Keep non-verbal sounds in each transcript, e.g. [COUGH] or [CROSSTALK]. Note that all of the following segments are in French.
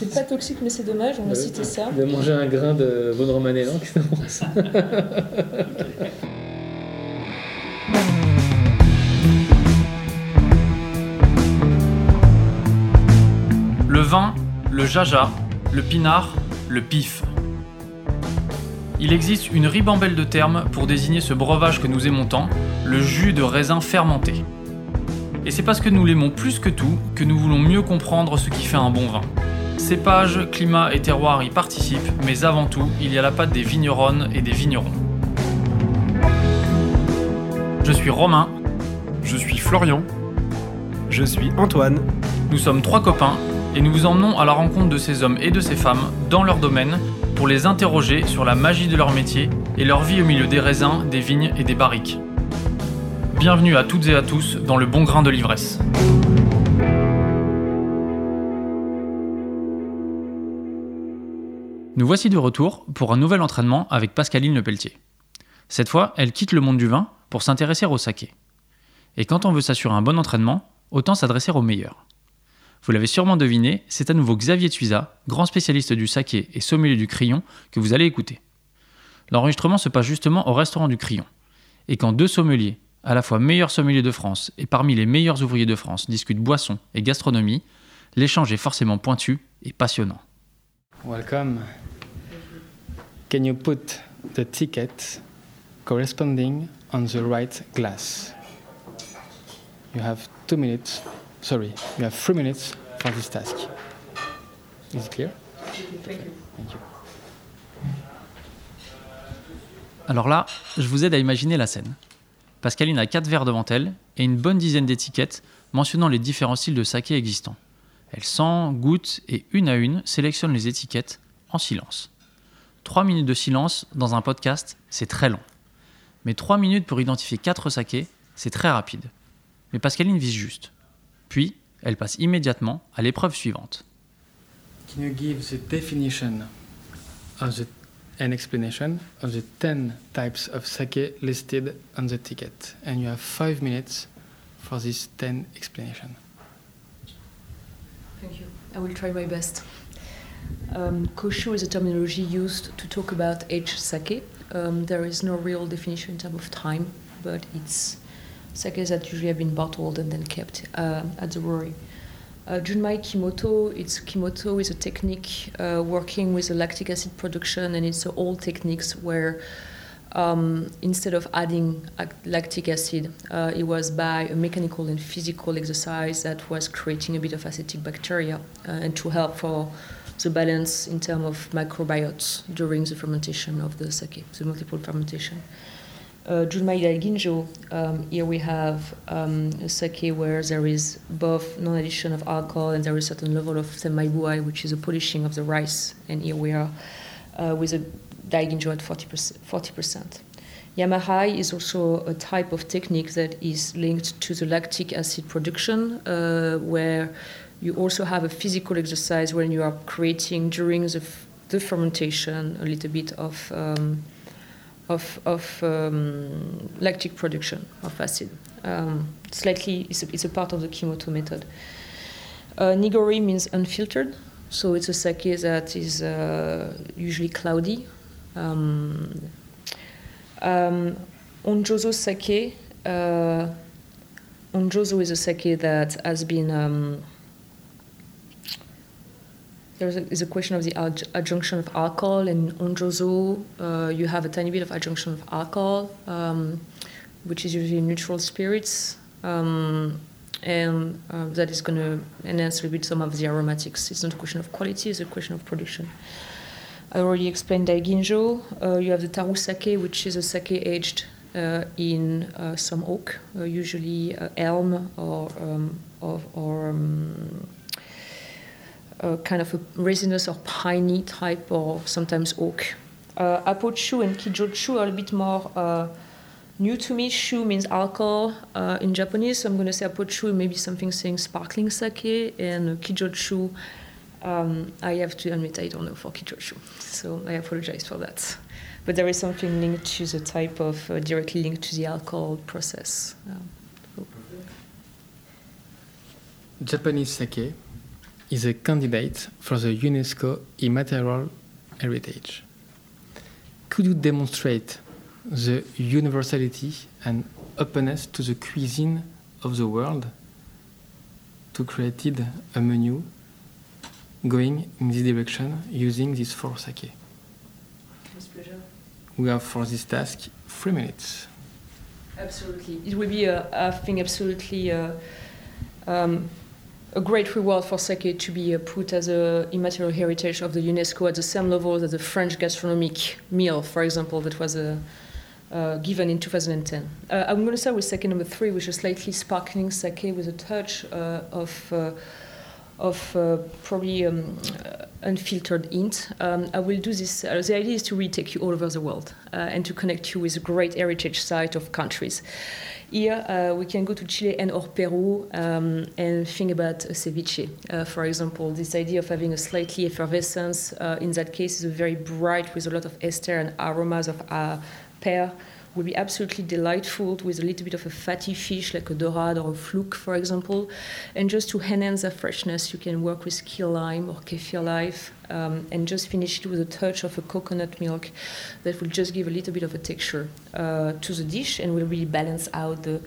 C'est pas toxique, mais c'est dommage, on va citer ça. De manger un grain de bonne romanée, non Qu'est-ce [LAUGHS] que Le vin, le jaja, le pinard, le pif. Il existe une ribambelle de termes pour désigner ce breuvage que nous aimons tant, le jus de raisin fermenté. Et c'est parce que nous l'aimons plus que tout que nous voulons mieux comprendre ce qui fait un bon vin. Cépage, climat et terroir y participent, mais avant tout, il y a la patte des vigneronnes et des vignerons. Je suis Romain. Je suis Florian. Je suis Antoine. Nous sommes trois copains et nous vous emmenons à la rencontre de ces hommes et de ces femmes dans leur domaine pour les interroger sur la magie de leur métier et leur vie au milieu des raisins, des vignes et des barriques. Bienvenue à toutes et à tous dans le bon grain de l'ivresse. Nous voici de retour pour un nouvel entraînement avec Pascaline Lepelletier. Cette fois, elle quitte le monde du vin pour s'intéresser au saké. Et quand on veut s'assurer un bon entraînement, autant s'adresser au meilleur. Vous l'avez sûrement deviné, c'est à nouveau Xavier Tuisa, grand spécialiste du saké et sommelier du Crayon, que vous allez écouter. L'enregistrement se passe justement au restaurant du Crayon. Et quand deux sommeliers, à la fois meilleurs sommeliers de France et parmi les meilleurs ouvriers de France, discutent boissons et gastronomie, l'échange est forcément pointu et passionnant. Welcome. Can you put the ticket corresponding on the right glass? You have two minutes Sorry, you have three minutes for this task. Is it clear? Thank you. Alors là, je vous aide à imaginer la scène. Pascaline a quatre verres devant elle et une bonne dizaine d'étiquettes mentionnant les différents styles de saké existants. Elle sent, goûte et une à une sélectionne les étiquettes en silence. Trois minutes de silence dans un podcast, c'est très long. Mais trois minutes pour identifier quatre sakés, c'est très rapide. Mais Pascaline vise juste. Puis, elle passe immédiatement à l'épreuve suivante. Can you give the definition of the, an explanation of the 10 types of sake listed on the ticket? And you have 5 minutes for this 10 explanation. Thank you. I will try my best. Um, koshu is a terminology used to talk about aged sake. Um, there is no real definition in terms of time, but it's sakes that usually have been bottled and then kept uh, at the brewery. Uh, Junmai Kimoto, it's Kimoto is a technique uh, working with the lactic acid production, and it's old techniques where um, instead of adding lactic acid, uh, it was by a mechanical and physical exercise that was creating a bit of acetic bacteria uh, and to help for the balance in terms of microbiotes during the fermentation of the sake, the multiple fermentation uh, Ginjo, um, here we have um, a sake where there is both non-addition of alcohol and there is a certain level of senmaibuai, which is a polishing of the rice. And here we are uh, with a Daiginjo at 40%. 40%. Yamahai is also a type of technique that is linked to the lactic acid production, uh, where you also have a physical exercise when you are creating during the, the fermentation a little bit of um, of, of um, lactic production of acid. Um, slightly, it's a, it's a, part of the Kimoto method. Uh, nigori means unfiltered, so it's a sake that is uh, usually cloudy. Um, um, sake, uh, is a sake that has been um, there is a question of the adjunction of alcohol. In onjozo, uh, you have a tiny bit of adjunction of alcohol, um, which is usually neutral spirits, um, and uh, that is going to enhance a little bit some of the aromatics. It's not a question of quality; it's a question of production. I already explained Daiginjo. Uh, you have the Taru sake, which is a sake aged uh, in uh, some oak, uh, usually elm or um, or, or um, a kind of a resinous or piney type, or sometimes oak. Uh, Apochu and Kijochu are a bit more uh, new to me. Shu means alcohol uh, in Japanese, so I'm going to say Apochu, maybe something saying sparkling sake, and Kijochu. Um, I have to admit I don't know for Kijochu, so I apologize for that. But there is something linked to the type of, uh, directly linked to the alcohol process. Um, Japanese sake is a candidate for the UNESCO Immaterial Heritage. Could you demonstrate the universality and openness to the cuisine of the world to create a menu going in this direction using these four sake? With pleasure. We have for this task three minutes. Absolutely. It will be, uh, I think, absolutely uh, um, a great reward for sake to be uh, put as a immaterial heritage of the UNESCO at the same level as the French gastronomic meal, for example, that was uh, uh, given in 2010. Uh, I'm going to start with sake number three, which is slightly sparkling sake with a touch uh, of of uh, probably um, uh, unfiltered hint. Um, I will do this. Uh, the idea is to really take you all over the world uh, and to connect you with a great heritage site of countries. Here uh, we can go to Chile and or Peru um, and think about ceviche, uh, for example. This idea of having a slightly effervescence in that case is very bright with a lot of ester and aromas of pear will be absolutely delightful with a little bit of a fatty fish like a dorade or a fluke, for example. And just to enhance the freshness, you can work with key lime or kefir life um, and just finish it with a touch of a coconut milk that will just give a little bit of a texture uh, to the dish and will really balance out the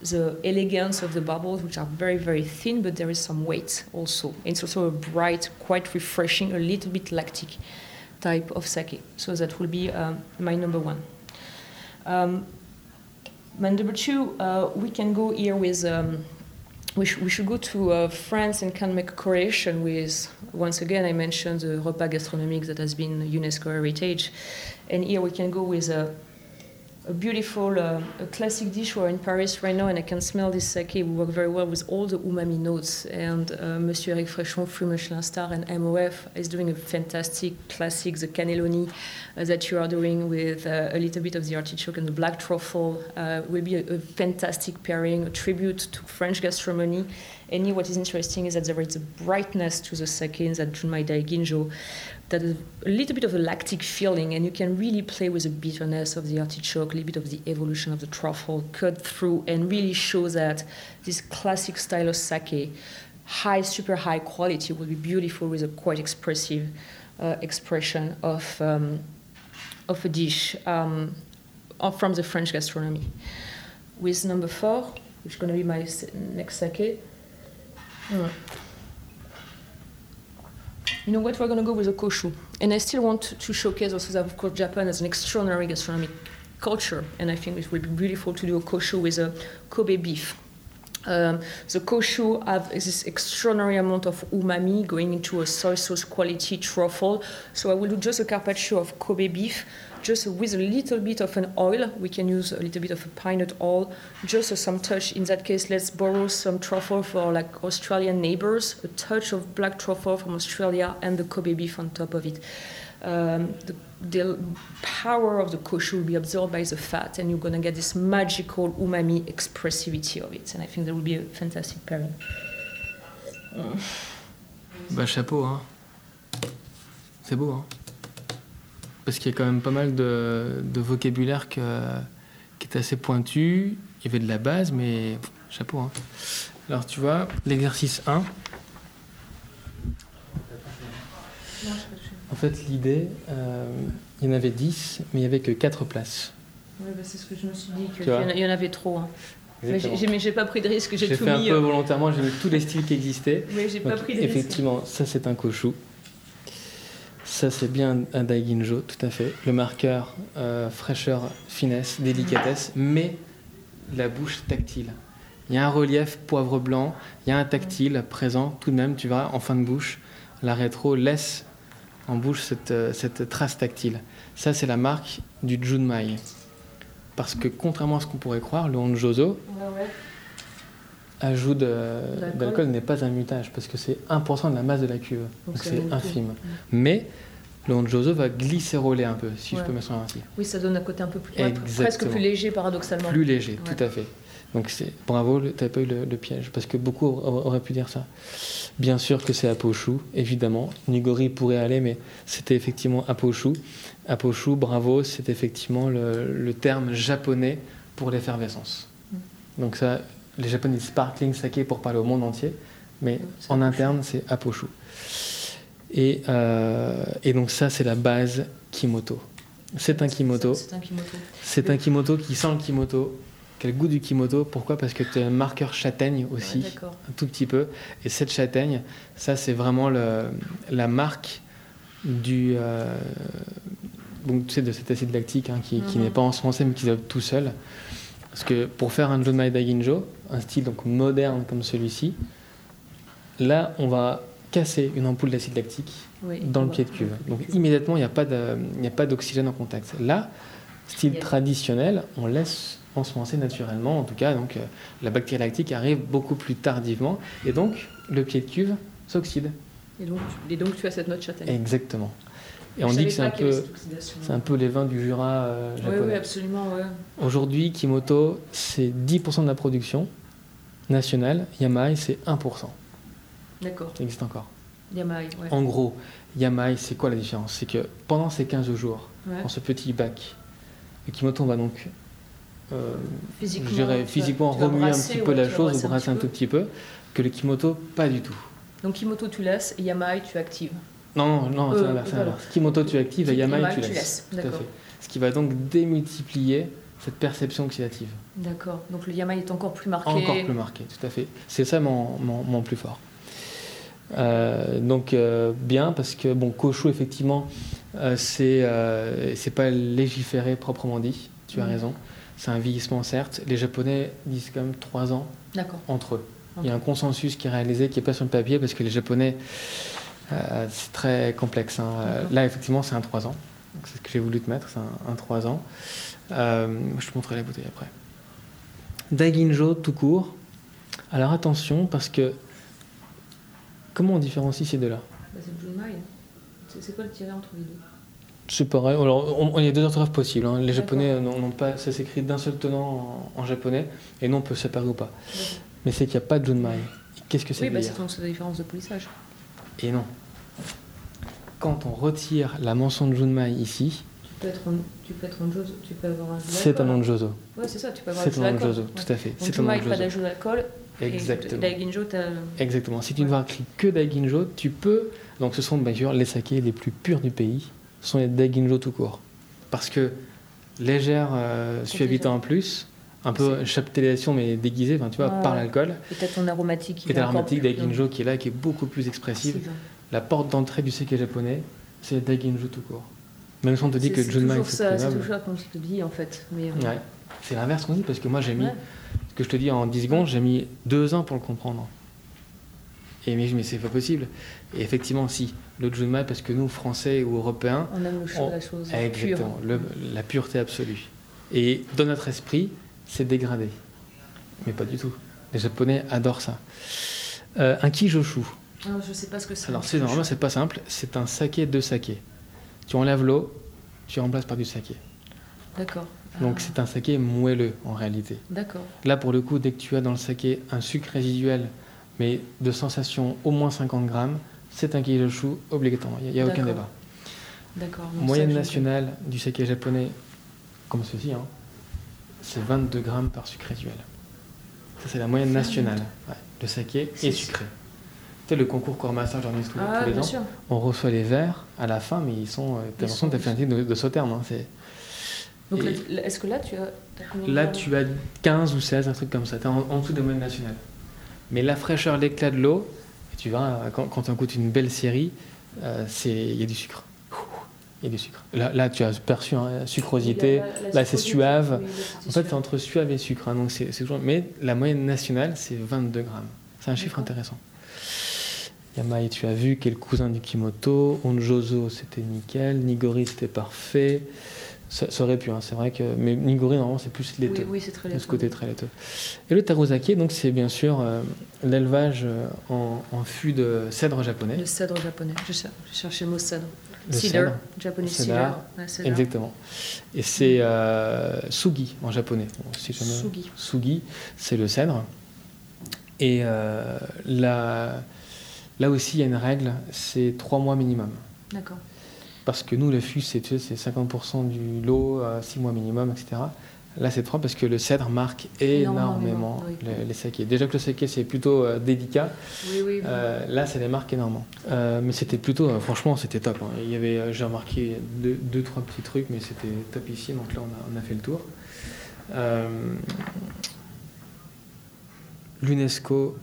the elegance of the bubbles, which are very, very thin, but there is some weight also. It's also a bright, quite refreshing, a little bit lactic type of sake. So that will be um, my number one. Um, my number two, uh, we can go here with. Um, we, sh- we should go to uh, France and can make a correlation with. Once again, I mentioned the repas gastronomique that has been UNESCO heritage, and here we can go with a, a beautiful, uh, a classic dish. We're in Paris right now, and I can smell this sake. We work very well with all the umami notes. And uh, Monsieur Eric Fréchon, free Michelin star, and MOF is doing a fantastic classic, the cannelloni uh, that you are doing with uh, a little bit of the artichoke and the black truffle. Uh, will be a, a fantastic pairing, a tribute to French gastronomy. And what is interesting is that there is a brightness to the sake in that Junmai Daiginjo that is a little bit of a lactic feeling, and you can really play with the bitterness of the artichoke, a little bit of the evolution of the truffle cut through, and really show that this classic style of sake, high, super high quality, will be beautiful with a quite expressive uh, expression of, um, of a dish um, from the French gastronomy. With number four, which is going to be my next sake. Mm. You know what? We're going to go with a koshu. And I still want to showcase also that, of course, Japan has an extraordinary gastronomic culture. And I think it would be beautiful to do a koshu with a Kobe beef. Um, the koshu have this extraordinary amount of umami going into a soy sauce quality truffle. So I will do just a carpaccio of Kobe beef, just with a little bit of an oil. We can use a little bit of a pine nut oil, just some touch. In that case, let's borrow some truffle for like Australian neighbors, a touch of black truffle from Australia, and the Kobe beef on top of it. Um, the, the power of the koshu will be absorbed by the fat, and you're gonna get this magical umami expressivity of it. And I think that will be a fantastic pairing. Bah chapeau, hein. C'est beau, hein. Parce qu'il y a quand même pas mal de, de vocabulaire que- qui est assez pointu. Il y avait de la base, mais pff, chapeau, hein. Alors tu vois, l'exercice 1. En fait, l'idée, euh, il y en avait 10, mais il n'y avait que 4 places. Oui, bah, c'est ce que je me suis dit, qu'il y en avait trop. hein. Mais j'ai- Exactement. j'ai mais j'ai pas pris de risque, j'ai J'ai tout fait un mis. peu euh, volontairement, j'ai mis tous les styles qui existaient. Mais j'ai pas pris de risque. effectivement, ça c'est un koshu. Ça c'est bien un daiginjo, tout à fait. Le marqueur euh, fraîcheur, finesse, délicatesse, mais la bouche tactile. Il y a un relief poivre blanc, il y a un tactile présent tout de même, tu vois, en fin de bouche. La rétro laisse en bouche cette, euh, cette trace tactile. Ça c'est la marque du Junmai. Parce que contrairement à ce qu'on pourrait croire, le Honjozo. Ajout D'alcool. n'est pas un mutage parce que c'est 1% de la masse de la cuve. Donc c'est infime. Mais le Honjozo va glycéroler un peu, si Ouais. je peux mettre ça ainsi. Oui, ça donne un côté un peu plus. presque plus léger, paradoxalement. Plus léger, Ouais. tout à fait. Donc c'est bravo, tu n'as pas eu le, le piège parce que beaucoup aur- auraient pu dire ça. Bien sûr que c'est Apochou, évidemment. Nigori pourrait aller, mais c'était effectivement Apochou. Apochou, bravo, c'est effectivement le, le terme japonais pour l'effervescence. Mm. Donc ça, les japonais disent sparkling sake pour parler au monde entier, Mais en interne, c'est Aposhu. Et, euh, et donc ça, c'est la base Kimoto. C'est un Kimoto. C'est un Kimoto. C'est un Kimoto qui sent le Kimoto, le goût du Kimoto. Pourquoi? Parce que tu as un marqueur châtaigne aussi, Ouais, un tout petit peu. Et cette châtaigne, ça, c'est vraiment le- la marque du, euh, donc, tu sais, de cet acide lactique hein, qui, qui Mhm. n'est pas ensemencé mais qui développe tout seul. Parce que pour faire un Junmai Daiginjo, un style donc moderne comme celui-ci, là, on va casser une ampoule d'acide lactique Oui, dans le pied de cuve. Donc immédiatement, il n'y a pas d'oxygène en contact. Là, style Yeah. traditionnel, on laisse ensemencer naturellement. En tout cas, donc euh, la bactérie lactique arrive beaucoup plus tardivement, et donc le pied de cuve s'oxyde. Et donc, tu- et donc tu as cette note châtaigne. Exactement. Et on dit que c'est un peu, cette oxydation. c'est un peu les vins du Jura euh, Oui, japonais. oui, absolument. Ouais. Aujourd'hui, Kimoto, c'est 10% de la production nationale. Yamai, c'est 1%. D'accord. Ça existe encore. Yamai, ouais. En gros, Yamai, c'est quoi la différence? C'est que pendant ces 15 jours, Ouais. dans ce petit bac. Le Kimoto, on va donc, euh, Physiquement, je dirais, tu vas- physiquement tu remuer un petit peu la chose, brasser ou brasser un tout petit peu, que le Kimoto, pas du tout. Donc Kimoto, tu laisses, et Yamai, tu actives. Non, non, Euh, l'inverse, c'est voilà. l'inverse. Kimoto, tu actives, et Yamai, tu laisses. Tout à D'accord. fait. Ce qui va donc démultiplier cette perception oxydative. D'accord. Donc le Yamai est encore plus marqué. Encore plus marqué, tout à fait. C'est ça mon, mon, mon plus fort. Euh, donc euh, bien parce que bon Koshu effectivement euh, c'est c'est pas légiféré proprement dit tu as Mhm. raison c'est un vieillissement certes les japonais disent quand même 3 ans entre eux il y a un consensus qui est réalisé qui est pas sur le papier parce que les japonais euh, c'est très complexe hein. Euh, là effectivement c'est un 3 ans c'est ce que j'ai voulu te mettre c'est un, un 3 ans Euh, je te montrerai la bouteille après Daiginjo tout court alors attention parce que comment on différencie ces deux là Bah, c'est le Junmai. C'est c'est quoi le tiret entre les deux? C'est pareil. Alors, on- on- il y a deux orthographes possibles. hein. Les japonais n'ont pas. Ça s'écrit d'un seul tenant en, en japonais, et non, on peut se séparer ou pas. Mais c'est qu'il n'y a pas de junmai. Qu'est-ce que ça Oui, veut bah, c'est donc c'est la différence de polissage. Et non. Quand on retire la mention de junmai ici, Tu peux être un, tu peux être un jozo, tu peux avoir un c'est un nom de jozo. Ouais, c'est ça, tu peux avoir C'est un un jus nom de Ouais. tout à fait. C'est un nom de pas jozo. d'ajout d'alcool. Exactement. Daiginjo. Exactement. Si tu ne Ouais. écrit que Daiginjo, tu peux. Donc, ce sont bien sûr les sakés les plus purs du pays. Ce sont les Daiginjo tout court. Parce que légère euh, suavité en plus, un peu chaptélisation mais déguisée, enfin, tu vois, Ouais, par l'alcool. Peut-être ton aromatique. Et l'aromatique Daiginjo qui est là, qui est beaucoup plus expressive. La porte d'entrée du saké japonais, c'est Daiginjo tout court. Même si on te dit que Junmai toujours c'est c'est toujours ça qu'on te dit en fait. Mais, euh, Ouais. C'est l'inverse qu'on dit parce que moi j'ai mis, Ouais. ce que je te dis en 10 secondes, j'ai mis deux ans pour le comprendre. Et mais, mais c'est pas possible. Et effectivement, si, le Junmai, parce que nous, Français ou Européens, On aime le On- la chose exactement, pure. le- la pureté absolue. Et dans notre esprit, c'est dégradé. Mais pas du tout. Les Japonais adorent ça. Euh, un kijoshu. Ah, je sais pas ce que c'est. Alors c'est normalement c'est pas simple, c'est un saké de saké. Tu enlèves l'eau, tu remplaces par du saké. D'accord. Donc Ah, c'est un saké moelleux en réalité. D'accord. Là pour le coup, dès que tu as dans le saké un sucre résiduel, mais de sensation au moins 50 grammes, c'est un kijoshu obligatoirement. Il n'y a, aucun D'accord. débat. D'accord. Moyenne nationale du saké japonais, comme ceci, hein, c'est 22 grammes par sucre résiduel. Ça c'est la moyenne nationale. Ouais. Le saké est sucré. Tu sais, le concours corps massage j'organise tous, Ah, tous les ans. sûr. On reçoit les verres à la fin, mais ils sont. euh, T'as l'impression que t'as fait un titre de, de sauterne. hein, c'est- Donc Et- est-ce que là tu as. de Là, tu as 15 ou 16, un truc comme ça. T'es en, en dessous de la moyenne nationale. Mais la fraîcheur, l'éclat de l'eau, et tu verras, quand, quand on goûte une belle série, euh, il y a du sucre. A du sucre. Là, là tu as perçu hein, sucrosité. La- Là, c'est suave. En fait, c'est entre suave et sucre. hein, donc c'est toujours- Mais la moyenne nationale, c'est 22 grammes. C'est un chiffre intéressant. Yamai, tu as vu, qui est le cousin du Kimoto. Onjozo, c'était nickel. Nigori, c'était parfait. Ça, ça aurait pu, hein, c'est vrai que. Mais Nigori, normalement, c'est plus laiteux. Oui, oui, c'est très de laiteux. ce côté très laiteux. Et le tarozake, donc, c'est bien sûr euh, l'élevage euh, en, en fût de cèdre japonais. Le cèdre japonais. Je, cher- je cherchais le mot cèdre. Cèdre. japonais cedar. Exactement. Et c'est euh, sugi en japonais. Bon, si jamais- Sugi. Sugi, c'est le cèdre. Et euh, là, là aussi, il y a une règle, c'est trois mois minimum. D'accord. Parce que nous, le fût, c'est tu sais, c'est 50% du lot, 6 mois minimum, etc. Là, c'est 3 parce que le cèdre marque Énormément, énormément oui. les, sakés. Déjà que le saké, c'est plutôt euh, délicat. Oui, oui. Euh, là, ça les marque énormément. Euh, mais c'était plutôt, franchement, c'était top. hein. Il y avait, j'ai remarqué deux, deux, trois petits trucs, mais c'était top ici. Donc là, on a, on a fait le tour. L'UNESCO,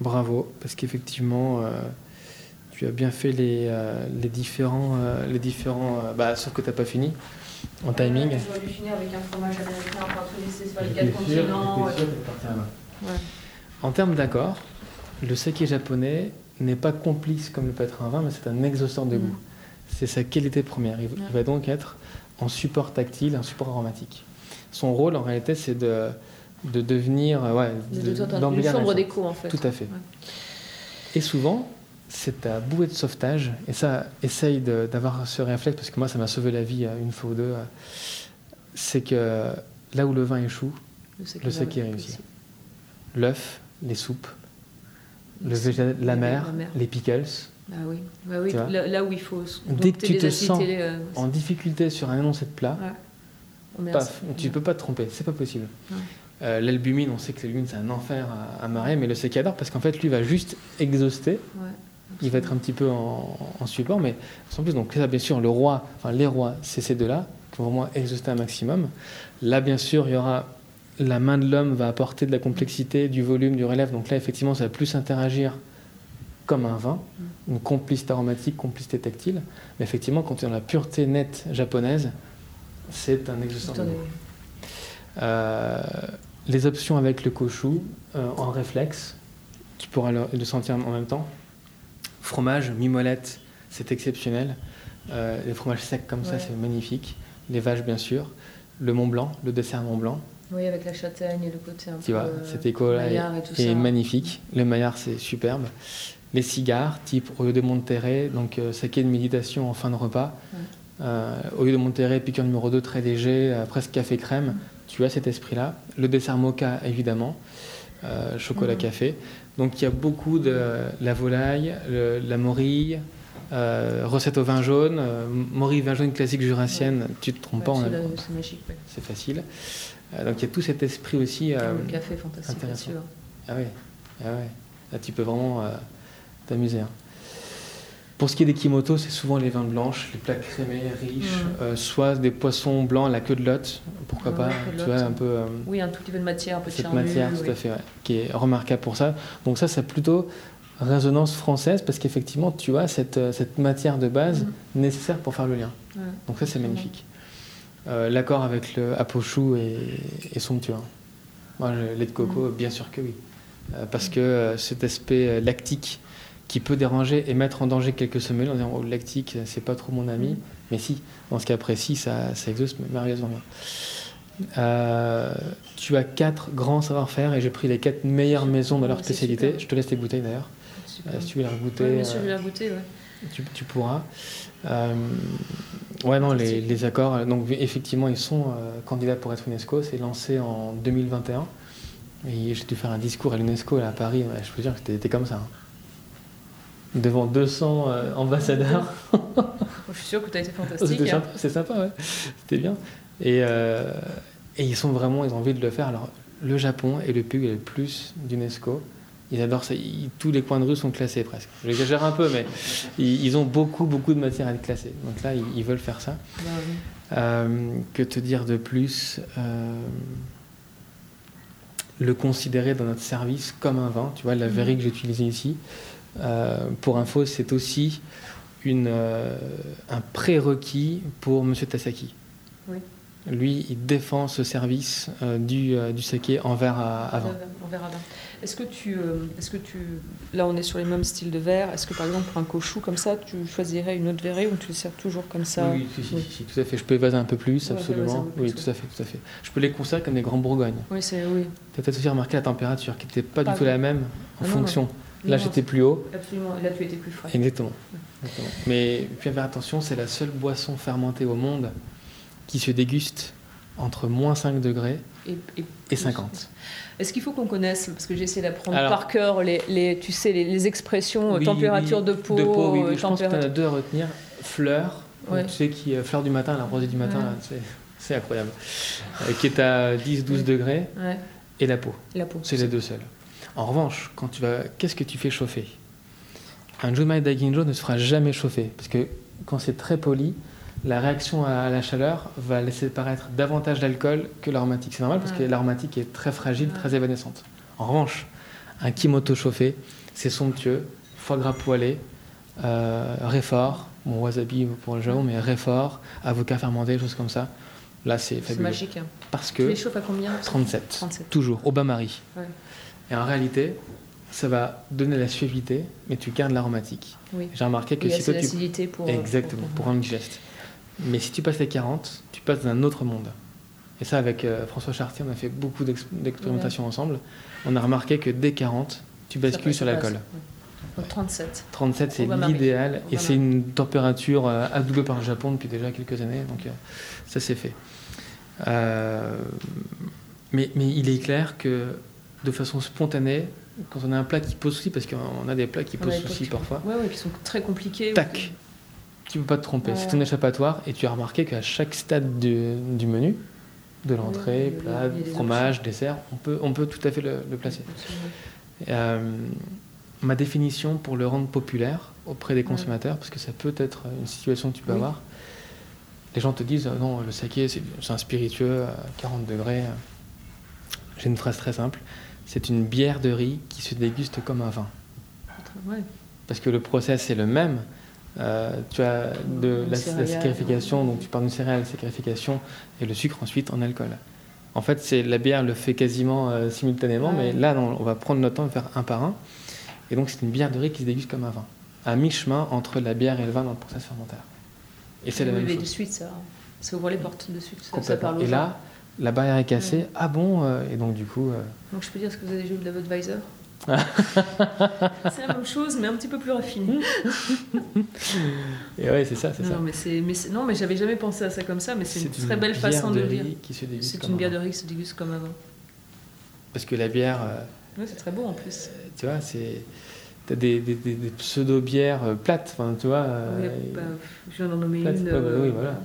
bravo, parce qu'effectivement, tu as bien fait les, euh, les différents, euh, les différents. euh, bah, sauf que t'as pas fini en timing. J'aurais dû finir avec un fromage américain, enfin tout laisser sur les J'étais quatre sûr- continents. j'étais sûr d'être parti là-bas. Ouais. En termes d'accord, le saké japonais n'est pas complice comme le peut être un vin, mais c'est un exhausteur de Mm. goût. C'est sa qualité première. Il, va donc être en support tactile, en support aromatique. Son rôle, en réalité, c'est de, de devenir. Ouais, De, de- de, une en fait. Tout à fait. Ouais. Et souvent, c'est ta bouée de sauvetage, et ça, essaye d'avoir ce réflexe, parce que moi, ça m'a sauvé la vie euh, une fois ou deux. euh, C'est que là où le vin échoue, Le saké ouais, réussi. l'œuf, les soupes, le végétal, la mer, la mer. les pickles, Bah oui, bah oui là, là où il faut Dès que tu te sens euh, en difficulté sur un énoncé de plat, ouais. Paf, tu peux pas te tromper, c'est pas possible. Ouais. Euh, L'albumine, on sait que l'albumine c'est un enfer à, à marrer, mais le saké adore parce qu'en fait lui va juste exhauster, Ouais, il va être un petit peu en, en support, mais sans plus. Donc ça, bien sûr, le roi, enfin les rois, c'est ces deux-là qui vont vraiment exhauster un maximum. Là, bien sûr, il y aura la main de l'homme va apporter de la complexité, du volume, du relève. Donc là, effectivement, ça va plus interagir comme un vin, une complicité aromatique, complicité tactile. Mais effectivement, quand tu es dans la pureté nette japonaise, c'est un de goût. Euh, les options avec le koshu euh, en réflexe, tu pourras le, le sentir en même temps. Fromage, mimolette, c'est exceptionnel. Euh, les fromages secs comme ça, c'est magnifique. Les vaches, bien sûr. Le Mont Blanc, le dessert Mont Blanc, Oui, avec la châtaigne et le côté un tu peu. vois, cet écho-là est, et tout est ça. magnifique. Le maillard, c'est superbe. Les cigares, type au lieu de Monterrey, donc euh, saké de méditation en fin de repas. Ouais. Euh, au lieu de Monterrey, piqueur numéro 2, très léger, euh, presque café crème. Tu as cet esprit-là. Le dessert mocha, évidemment. Euh, chocolat Mhm. café. Donc il y a beaucoup de la volaille, le- la morille, euh, recette au vin jaune, euh, morille vin jaune classique jurassienne, tu te trompes Ouais, pas, on C'est magique, ouais. c'est facile. Euh, donc il y a tout cet esprit aussi. euh, le café, fantastique, bien sûr. ah ouais, ah ouais. Là, tu peux vraiment t'amuser. hein. Pour ce qui est des kimotos, c'est souvent les vins blanches, les plats crémés, riches, Mhm. euh, soit des poissons blancs à la queue de lotte, pourquoi Ouais, pas, de tu vois, un peu euh, Oui, un tout petit peu de matière, un peu de cette charnu, matière, oui. tout à fait, ouais, qui est remarquable pour ça. Donc ça, c'est plutôt résonance française, parce qu'effectivement, tu as cette, euh, cette matière de base Mhm. nécessaire pour faire le lien. Donc ça, c'est magnifique. Euh, L'accord avec le apochou est, est somptueux. hein. Moi, le lait de coco, Mm. bien sûr que oui. Parce que cet aspect lactique qui peut déranger et mettre en danger quelques sommeliers en disant oh, le lactique, c'est pas trop mon ami. Mm. Mais si, dans ce cas précis, ça, ça exauce merveilleusement bien. Euh, tu as quatre grands savoir-faire et j'ai pris les quatre meilleures maisons de leur spécialité. super. Je te laisse les bouteilles d'ailleurs. Euh, si tu veux les goûter. Ouais, euh, la goûter, ouais. tu, tu pourras. Ouais, non, les, les accords, donc effectivement, ils sont candidats pour être UNESCO. C'est lancé en 2021. Et j'ai dû faire un discours à l'UNESCO à Paris. Ouais, je peux dire que c'était comme ça. hein. Devant 200 euh, ambassadeurs. [LAUGHS] Je suis sûre que tu as été [LAUGHS] fantastique. C'était hein. sympa, c'est sympa, ouais. C'était bien. Et, euh, et ils sont vraiment, ils ont envie de le faire. Alors, le Japon est le pays où il y a le plus d'UNESCO. Ils adorent ça. Ils- tous les coins de rue sont classés presque. J'exagère un peu, mais ils, ils ont beaucoup, beaucoup de matière à être classée. Donc là, ils, ils veulent faire ça. Bah. Euh, que te dire de plus Euh, Le considérer dans notre service comme un vin. Tu vois, la Mhm. verrie que j'ai utilisée ici, pour info, c'est aussi une, euh, un prérequis pour Monsieur Tasaki. Oui. Lui, il défend ce service euh, du, euh, du saké en verre à, à vin. Est-ce que tu, euh, est-ce que tu, là on est sur les mêmes styles de verre. Est-ce que par exemple pour un cochou comme ça, tu choisirais une autre verrée ou tu le sers toujours comme ça Oui, oui, si, si, Oui. si, si, tout à fait. Je peux évaser un peu plus, absolument. plus, oui, tout à fait, tout à fait. Je peux les considérer comme des grands bourgognes. Oui, c'est oui. Tu as peut-être aussi remarqué la température qui n'était pas, Pas du tout la même en Ah non, fonction. Non, Là, j'étais plus haut. Absolument. Et Là, tu étais plus frais. Exactement. Exactement. Mais puis faire attention, c'est la seule boisson fermentée au monde qui se déguste entre moins 5 degrés Et, et- et 50. Est-ce qu'il faut qu'on connaisse, parce que j'ai essayé d'apprendre Alors- par cœur les, les, tu sais, les, les expressions, euh, Oui, température oui, de peau, oui, euh, oui. Je pense que tu as deux à retenir. Fleur, Ouais. tu sais, qui, euh, fleur du matin, la rosée du matin, Ouais. là, tu sais. C'est incroyable. Euh, qui est à 10-12 degrés Ouais, et la peau. la peau. C'est les deux seuls. En revanche, quand tu vas, qu'est-ce que tu fais chauffer? Un Jumai Daiginjo ne se fera jamais chauffer parce que quand c'est très poli, la réaction à la chaleur va laisser paraître davantage d'alcool que l'aromatique. C'est normal parce que l'aromatique est très fragile, très évanescente. En revanche, un Kimoto chauffé, c'est somptueux, foie gras poêlé, euh, réfort, bon, wasabi pour le Japon, mais réfort, avocat fermenté, choses comme ça. Là, c'est C'est fabuleux. magique. hein. Parce Tu que les chauffes à combien? 37, 37. toujours, au bain-marie. Ouais. Et en réalité, ça va donner la suavité, mais tu gardes l'aromatique. Oui. J'ai remarqué que si toi tu. pour. Exactement, pour rendre digeste. Mais si tu passes les 40, tu passes dans un autre monde. Et ça, avec euh, François Chartier, on a fait beaucoup d'ex- d'expérimentations ensemble. On a remarqué que dès 40, tu bascules sur l'alcool. ouais. Donc 37. 37, c'est l'idéal. Et c'est une température euh, adoubée par le Japon depuis déjà quelques années. Donc euh, ça, c'est fait. Euh, mais, mais il est clair que de façon spontanée, quand on a un plat qui pose souci, parce qu'on a des plats qui On posent souci parfois, Ouais, ouais, qui sont très compliqués. Tac. tu ne peux pas te tromper. Ouais. C'est ton échappatoire et tu as remarqué qu'à chaque stade du, du menu, de l'entrée, plat, fromage, dessert, on peut, on peut tout à fait le, le placer. Euh, ma définition pour le rendre populaire auprès des consommateurs, parce que ça peut être une situation que tu peux Oui. avoir, les gens te disent euh, non, le saké c'est c'est un spiritueux à 40 degrés. J'ai une phrase très simple c'est une bière de riz qui se déguste comme un vin. Ouais. Parce que le process est le même. Euh, tu as de la, la céréale. saccharification, donc tu parles d'une céréale, saccharification, et le sucre ensuite en alcool. En fait, c'est la bière le fait quasiment euh, simultanément, Ouais. mais là, non, on va prendre notre temps et faire un par un. Et donc, c'est une bière de riz qui se déguste comme un vin. À mi-chemin entre la bière et le vin dans le process fermentaire. Et c'est la même chose. de suite, ça, ça ouvre les portes de suite. Ça, ça parle Et là, la barrière est cassée. Ouais. Ah bon euh, Et donc, du coup, euh, Donc je peux dire ce que vous avez déjà eu de la Budweiser C'est la même chose, mais un petit peu plus raffiné. et ouais, c'est ça, c'est ça. Non, mais c'est, mais c'est- non, mais j'avais jamais pensé à ça comme ça, mais c'est une très belle façon de dire. riz qui se déguste C'est une un bière de riz qui se déguste comme vin. Parce que la bière, euh, Ouais, c'est très beau en plus. tu vois, c'est. T'as des, des, des- des pseudo-bières plates, enfin, tu vois. Oui, bah, je viens d'en nommer une. bah euh, oui, voilà.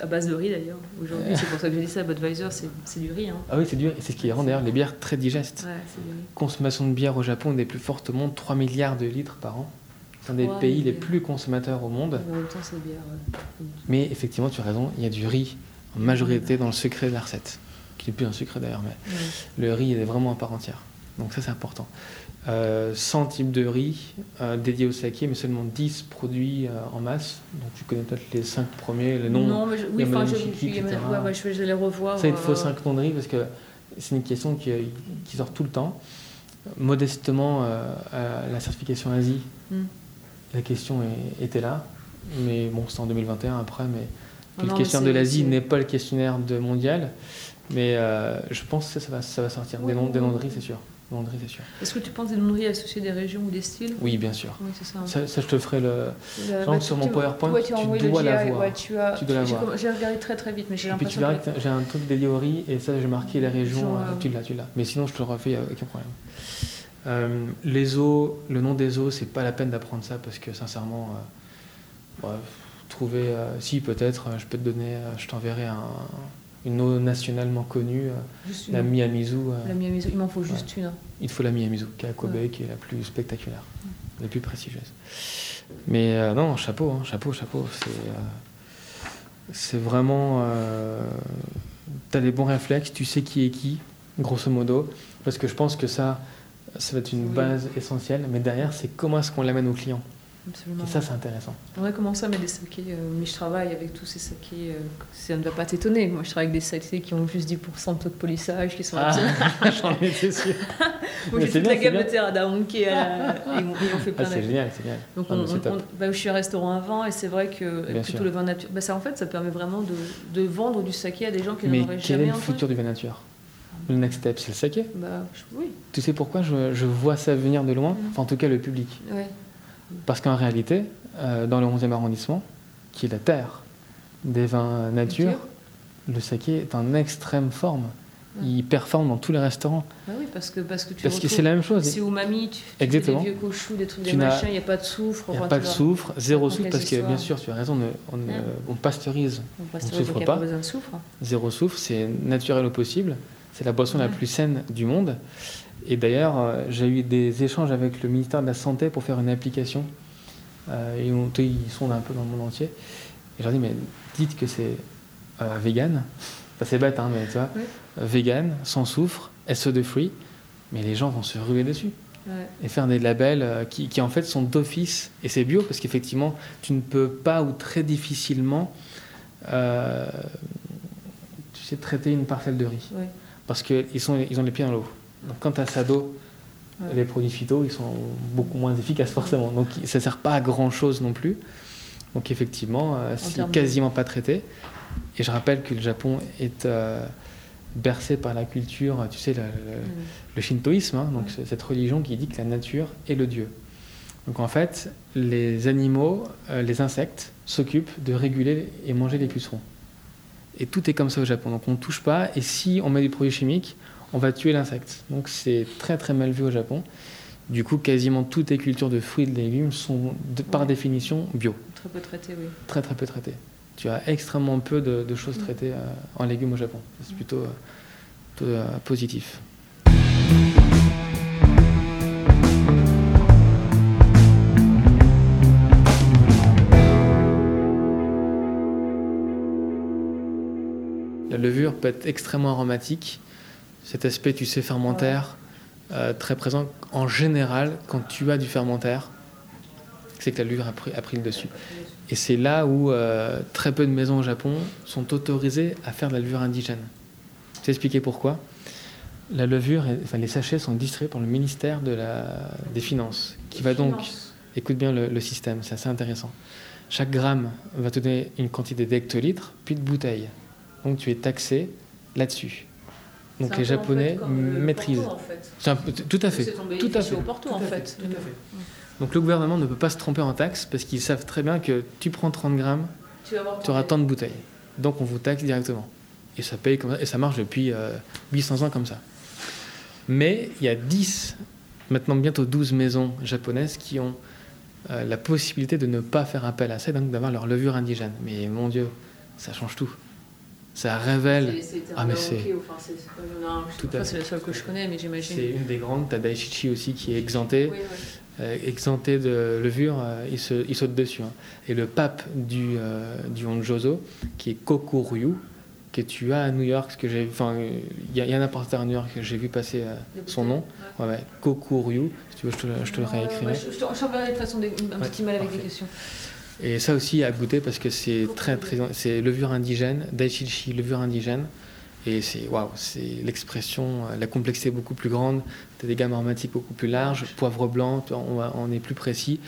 À base de riz d'ailleurs. Aujourd'hui, c'est pour ça que j'ai dit ça. Budweiser, c'est, c'est du riz. Hein. Ah oui, c'est dur. Et c'est ce qui rend d'ailleurs les bières très digestes. Ouais, du riz. Consommation de bière au Japon des plus fortes au monde, 3 milliards de litres par an. C'est un des pays les plus consommateurs au monde. Mais en même temps, c'est bière. ouais. Mais effectivement, tu as raison, il y a du riz en majorité dans le secret de la recette. Qui n'est plus un secret d'ailleurs, mais le riz est vraiment à part entière. Donc ça, c'est important. Euh, 100 types de riz euh, dédiés au saké, mais seulement 10 produits euh, en masse. Donc tu connais peut-être les 5 premiers, les noms. non, mais je, oui, enfin, je, ouais, ouais, les revoir. Ça, il te faut euh, 5 noms de riz parce que c'est une question qui, qui sort tout le temps. Modestement, euh, la certification Asie, Hmm. la question est- était là. Mais bon, c'est en 2021 après. Mais Non, le non, questionnaire mais de l'Asie n'est pas le questionnaire de mondial. Mais euh, je pense que ça, ça va, ça va sortir. Oui, des, noms, oui, des noms de riz, c'est sûr. C'est sûr. Est-ce que tu penses des nourris associés des régions ou des styles? Oui, bien sûr. Oui, c'est ça. Ça, ça, je te ferai le. Genre bah, sur tu- mon tu- PowerPoint, ouais, tu le dois l'avoir. ouais, tu as, Tu dois l'avoir. J'ai regardé très très vite, mais j'ai Et puis tu l'impression verras que... que j'ai un truc dédié riz et ça j'ai marqué les régions. Genre, euh, euh, tu l'as, tu l'as. Mais sinon je te le refais, il n'y a aucun problème. Euh, les eaux, le nom des eaux, c'est pas la peine d'apprendre ça parce que sincèrement, euh, ouais, trouver, euh, si peut-être, euh, je peux te donner, euh, je t'enverrai un- une eau nationalement connue, euh, la Miyamizu. euh, La Miyamizu, il m'en faut juste une. il faut la Miyamizu, qui est à Kobe, Ouais. qui est la plus spectaculaire, la plus prestigieuse. Mais euh, non, chapeau, hein, chapeau, chapeau. C'est, euh, c'est vraiment. tu as les bons réflexes, tu sais qui est qui, grosso modo. Parce que je pense que ça, ça va être une Oui. base essentielle. Mais derrière, c'est comment est-ce qu'on l'amène au client. Absolument. Et ça, c'est intéressant. On aurait commencé à mettre des sakés, euh, mais je travaille avec tous ces sakés, euh, ça ne va pas t'étonner. Moi, je travaille avec des sakés qui ont juste 10% de taux de polissage, qui sont Ah, [LAUGHS] j'en étais sûr. [LAUGHS] Moi, mais j'ai c'est toute bien, la c'est gamme bien. de terre d'Aonke à la... et, on, et on fait Ah, plein c'est d'actes. génial, c'est génial. Donc, Ah, on, mais c'est on- top. on- bah, je suis restaurant à vin et c'est vrai que Bien plutôt sûr. le vin nature. Bah, ça, en fait, ça permet vraiment de, de vendre du saké à des gens qui Mais n'en auraient quel est jamais le futur du vin nature? Le next step, c'est le saké? Bah, je- oui, Tu sais pourquoi je, je vois ça venir de loin? Enfin, en tout cas, le public. ouais. Parce qu'en réalité, euh, dans le 11e arrondissement, qui est la terre des vins nature, Nature. le saké est en extrême forme. ils performent dans tous les restaurants. Bah oui, parce que, parce que tu Parce que retrouves- c'est la même chose. Si umami, tu, tu Exactement. fais des vieux cochous, des trucs, des machins, il n'y a pas de soufre. Il n'y a pas de soufre, zéro soufre, parce que bien sûr, tu as raison, on, on- Ouais. on pasteurise. On On il n'y a pas. pas besoin de soufre. Zéro soufre, c'est naturel au possible. C'est la boisson la plus saine du monde. Et d'ailleurs, euh, j'ai eu des échanges avec le ministère de la Santé pour faire une application. Euh, ils, ont- ils sont un peu dans le monde entier. Et je leur dis, mais dites que c'est euh, vegan. Enfin, c'est bête, hein, mais tu vois, Oui. vegan, sans soufre, SO2 free. Mais les gens vont se ruer dessus. Ouais. et faire des labels qui, qui, en fait sont d'office et c'est bio parce qu'effectivement tu ne peux pas ou très difficilement euh, tu sais traiter une parcelle de riz Ouais. parce qu'ils ils ont les pieds dans l'eau donc quand tu as Ouais. les produits phyto ils sont beaucoup moins efficaces forcément donc ça sert pas à grand chose non plus donc effectivement euh, c'est de- quasiment pas traité et je rappelle que le Japon est euh, bercé par la culture tu sais le- Mm. le shintoïsme, hein, donc cette religion qui dit que la nature est le dieu. Donc en fait, les animaux, euh, les insectes, s'occupent de réguler et manger les pucerons. Et tout est comme ça au Japon. Donc on ne touche pas, et si on met des produits chimiques, on va tuer l'insecte. Donc c'est très très mal vu au Japon. Du coup, quasiment toutes les cultures de fruits et de légumes sont de- par Ouais. définition bio, Très peu traité, oui. très très peu traitées. Tu as extrêmement peu de, de choses Mm. traitées euh, en légumes au Japon. C'est plutôt, euh, plutôt, euh, positif. La levure peut être extrêmement aromatique. Cet aspect, tu sais, fermentaire, euh, très présent. En général, quand tu as du fermentaire, c'est que la levure a pris, a pris le dessus. Et c'est là où euh, très peu de maisons au Japon sont autorisées à faire de la levure indigène. Je vais expliquer pourquoi. La levure, enfin, les sachets sont distribués par le ministère de la, des Finances, qui va donc Écoute bien le, le système, c'est assez intéressant. Chaque gramme va te donner une quantité d'hectolitres, puis de bouteilles. Donc tu es taxé là-dessus. Donc les Japonais maîtrisent. Tout à fait. Tout à fait. Porto, en à fait. Donc le gouvernement ne peut pas se tromper en taxes parce qu'ils savent très bien que tu prends 30 grammes, Tu auras tant de bouteilles. Donc on vous taxe directement. Et ça paye comme ça, et ça marche depuis euh, 800 ans comme ça. Mais il y a 10, maintenant bientôt 12 maisons japonaises qui ont euh, la possibilité de ne pas faire appel à ça, donc d'avoir leur levure indigène. Mais mon Dieu, ça change tout. Ça révèle. Ah, mais c'est- Tout à fait. C'est la seule que je connais, mais C'est j'imagine. une des grandes. T'as Daiichi aussi qui est exempté. Oui, euh, exempté de levure, euh, il, se, il saute dessus. hein. Et le pape du, euh, du Honjozo, qui est Kokuryu, que tu as à New York, que j'ai, enfin, il y, a- il y a un importateur à New York que j'ai vu passer euh, son nom. Ouais, ouais, Kokuryu. Si tu veux, je te, le- je te le réécrirai. ouais, je- je t'en- je t'enverrai de toute façon des- un petit email avec parfait. des questions. Et ça aussi à goûter parce que c'est très très c'est levure indigène, daichichi levure indigène et c'est waouh, c'est l'expression la complexité est beaucoup plus grande, des gammes aromatiques beaucoup plus larges, poivre blanc, on, est plus précis.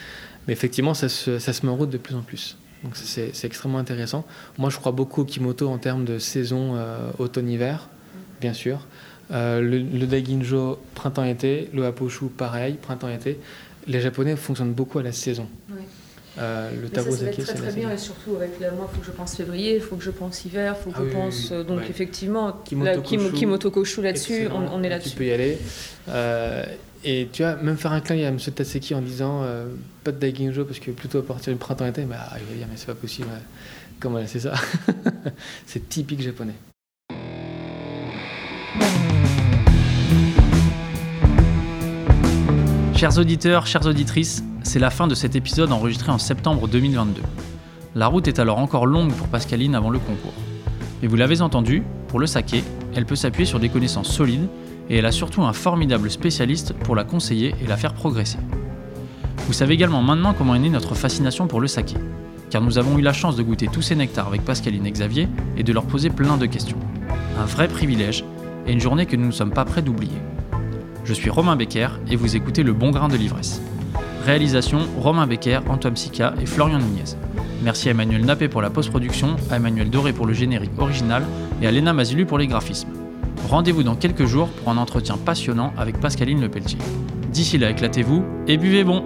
Mais effectivement, ça se, ça se met en route de plus en plus. Donc c'est extrêmement intéressant. Moi, je crois beaucoup au Kimoto en termes de saison euh, automne-hiver, bien sûr. Euh, le, le Daiginjo printemps-été, le Haposhu pareil, printemps-été. Les Japonais fonctionnent beaucoup à la saison. Oui. Euh, le Mais ça, va très très bien et surtout avec la, moi il faut que je pense février, il faut que je pense hiver, il faut que Ah je pense oui, euh, donc ouais. effectivement Kimoto Koshu, là-dessus, on, on est Tu là-dessus. peux y aller. Euh, et tu vois, même faire un clin à M. Taseki en disant euh, pas de Daiginjo parce que plutôt à partir du printemps-été, bah, il va dire mais c'est pas possible. Comment c'est ça? [LAUGHS] C'est typique japonais. Chers auditeurs, chères auditrices, c'est la fin de cet épisode enregistré en septembre 2022. La route est alors encore longue pour Pascaline avant le concours. Mais vous l'avez entendu, pour le saké, elle peut s'appuyer sur des connaissances solides et elle a surtout un formidable spécialiste pour la conseiller et la faire progresser. Vous savez également maintenant comment est née notre fascination pour le saké, car nous avons eu la chance de goûter tous ces nectars avec Pascaline et Xavier et de leur poser plein de questions. Un vrai privilège et une journée que nous ne sommes pas prêts d'oublier. Je suis Romain Becker et vous écoutez Le Bon Grain de l'Ivresse. Réalisation Romain Becker, Antoine Sica et Florian Nunez. Merci à Emmanuel Nappé pour la post-production, à Emmanuel Doré pour le générique original et à Léna Mazilu pour les graphismes. Rendez-vous dans quelques jours pour un entretien passionnant avec Pascaline Lepelletier. D'ici là, éclatez-vous et buvez bon